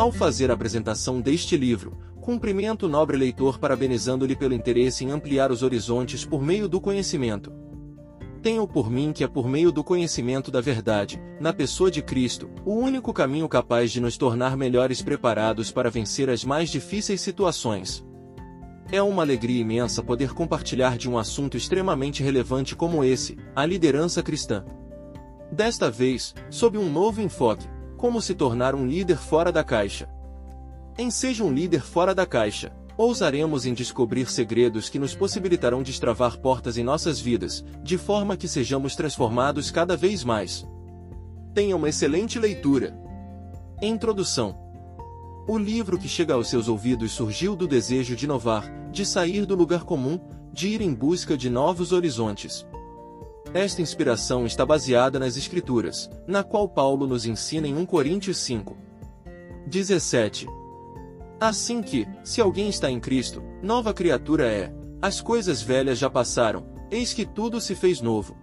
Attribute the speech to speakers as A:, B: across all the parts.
A: Ao fazer a apresentação deste livro, cumprimento o nobre leitor parabenizando-lhe pelo interesse em ampliar os horizontes por meio do conhecimento. Tenho por mim que é por meio do conhecimento da verdade, na pessoa de Cristo, o único caminho capaz de nos tornar melhores preparados para vencer as mais difíceis situações. É uma alegria imensa poder compartilhar de um assunto extremamente relevante como esse, a liderança cristã. Desta vez, sob um novo enfoque, como se tornar um líder fora da caixa. Em Seja um Líder Fora da Caixa, ousaremos em descobrir segredos que nos possibilitarão destravar portas em nossas vidas, de forma que sejamos transformados cada vez mais. Tenha uma excelente leitura. Introdução O livro que chega aos seus ouvidos surgiu do desejo de inovar, de sair do lugar comum, de ir em busca de novos horizontes. Esta inspiração está baseada nas Escrituras, na qual Paulo nos ensina em 1 Coríntios 5. 17. Assim que, se alguém está em Cristo, nova criatura é, as coisas velhas já passaram, eis que tudo se fez novo.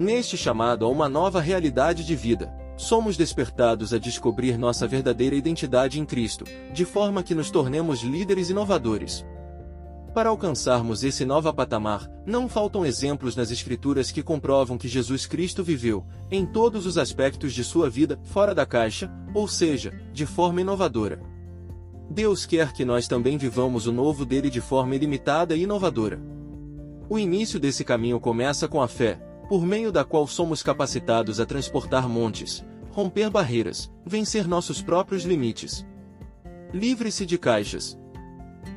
A: Neste chamado a uma nova realidade de vida, somos despertados a descobrir nossa verdadeira identidade em Cristo, de forma que nos tornemos líderes inovadores. Para alcançarmos esse novo patamar, não faltam exemplos nas Escrituras que comprovam que Jesus Cristo viveu, em todos os aspectos de sua vida, fora da caixa, ou seja, de forma inovadora. Deus quer que nós também vivamos o novo dele de forma ilimitada e inovadora. O início desse caminho começa com a fé, por meio da qual somos capacitados a transportar montes, romper barreiras, vencer nossos próprios limites. Livre-se de caixas,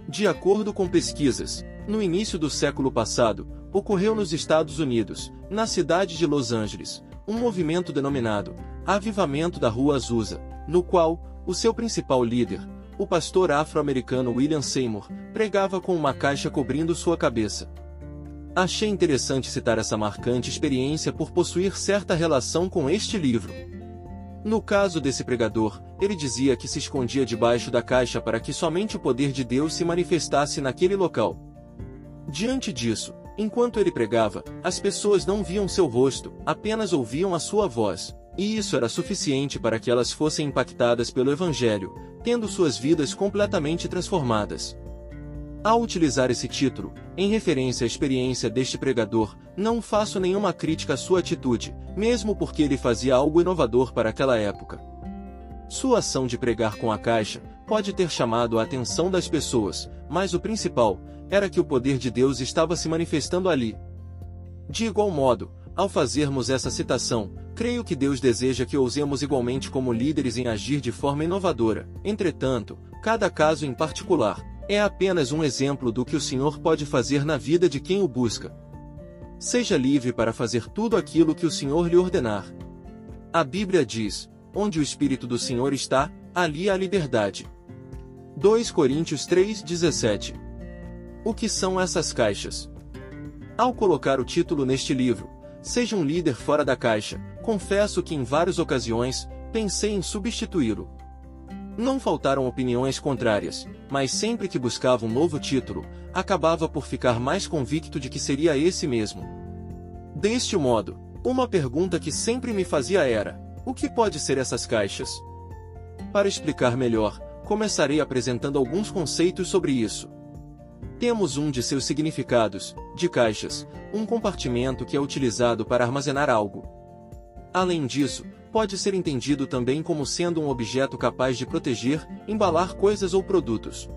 A: de acordo com pesquisas, no início do século passado, ocorreu nos Estados Unidos, na cidade de Los Angeles, um movimento denominado Avivamento da Rua Azusa, no qual o seu principal líder, o pastor afro-americano William Seymour, pregava com uma caixa cobrindo sua cabeça. Achei interessante citar essa marcante experiência por possuir certa relação com este livro. No caso desse pregador, ele dizia que se escondia debaixo da caixa para que somente o poder de Deus se manifestasse naquele local. Diante disso, enquanto ele pregava, as pessoas não viam seu rosto, apenas ouviam a sua voz, e isso era suficiente para que elas fossem impactadas pelo Evangelho, tendo suas vidas completamente transformadas. Ao utilizar esse título, em referência à experiência deste pregador, não faço nenhuma crítica à sua atitude, mesmo porque ele fazia algo inovador para aquela época. Sua ação de pregar com a caixa pode ter chamado a atenção das pessoas, mas o principal era que o poder de Deus estava se manifestando ali. De igual modo, ao fazermos essa citação, creio que Deus deseja que ousemos igualmente como líderes em agir de forma inovadora. Entretanto, cada caso em particular, é apenas um exemplo do que o Senhor pode fazer na vida de quem o busca. Seja livre para fazer tudo aquilo que o Senhor lhe ordenar. A Bíblia diz: onde o Espírito do Senhor está, ali há liberdade. 2 Coríntios 3,17 O que são essas caixas? Ao colocar o título neste livro, Seja um líder fora da caixa, confesso que em várias ocasiões, pensei em substituí-lo. Não faltaram opiniões contrárias, mas sempre que buscava um novo título, acabava por ficar mais convicto de que seria esse mesmo. Deste modo, uma pergunta que sempre me fazia era: o que pode ser essas caixas? Para explicar melhor, começarei apresentando alguns conceitos sobre isso. Temos um de seus significados, de caixas, um compartimento que é utilizado para armazenar algo. Além disso, pode ser entendido também como sendo um objeto capaz de proteger, embalar coisas ou produtos.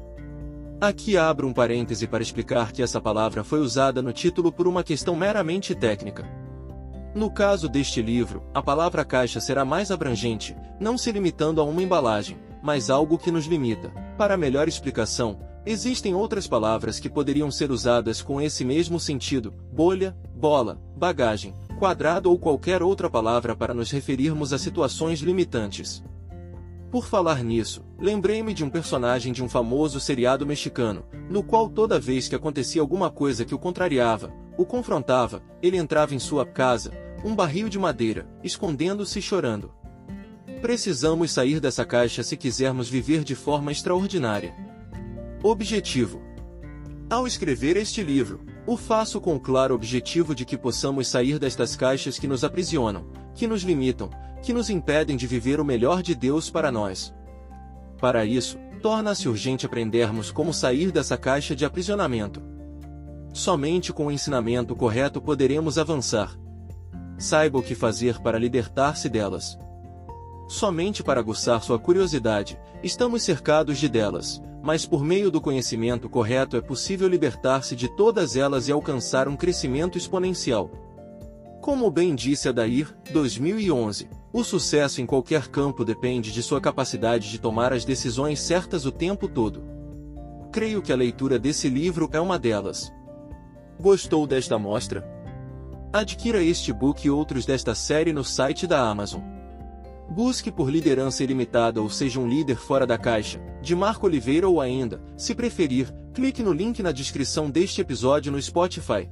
A: Aqui abro um parêntese para explicar que essa palavra foi usada no título por uma questão meramente técnica. No caso deste livro, a palavra caixa será mais abrangente, não se limitando a uma embalagem, mas algo que nos limita. Para melhor explicação, existem outras palavras que poderiam ser usadas com esse mesmo sentido: bolha, bola, bagagem, quadrado ou qualquer outra palavra para nos referirmos a situações limitantes. Por falar nisso, lembrei-me de um personagem de um famoso seriado mexicano, no qual toda vez que acontecia alguma coisa que o contrariava, o confrontava, ele entrava em sua casa, um barril de madeira, escondendo-se e chorando. Precisamos sair dessa caixa se quisermos viver de forma extraordinária. Objetivo: Ao escrever este livro, o faço com o claro objetivo de que possamos sair destas caixas que nos aprisionam, que nos limitam, que nos impedem de viver o melhor de Deus para nós. Para isso, torna-se urgente aprendermos como sair dessa caixa de aprisionamento. Somente com o ensinamento correto poderemos avançar. Saiba o que fazer para libertar-se delas. Somente para aguçar sua curiosidade, estamos cercados de delas, mas por meio do conhecimento correto é possível libertar-se de todas elas e alcançar um crescimento exponencial. Como bem disse Adair, 2011, o sucesso em qualquer campo depende de sua capacidade de tomar as decisões certas o tempo todo. Creio que a leitura desse livro é uma delas. Gostou desta mostra? Adquira este book e outros desta série no site da Amazon. Busque por liderança ilimitada ou seja um líder fora da caixa, de Marco Oliveira ou ainda, se preferir, clique no link na descrição deste episódio no Spotify.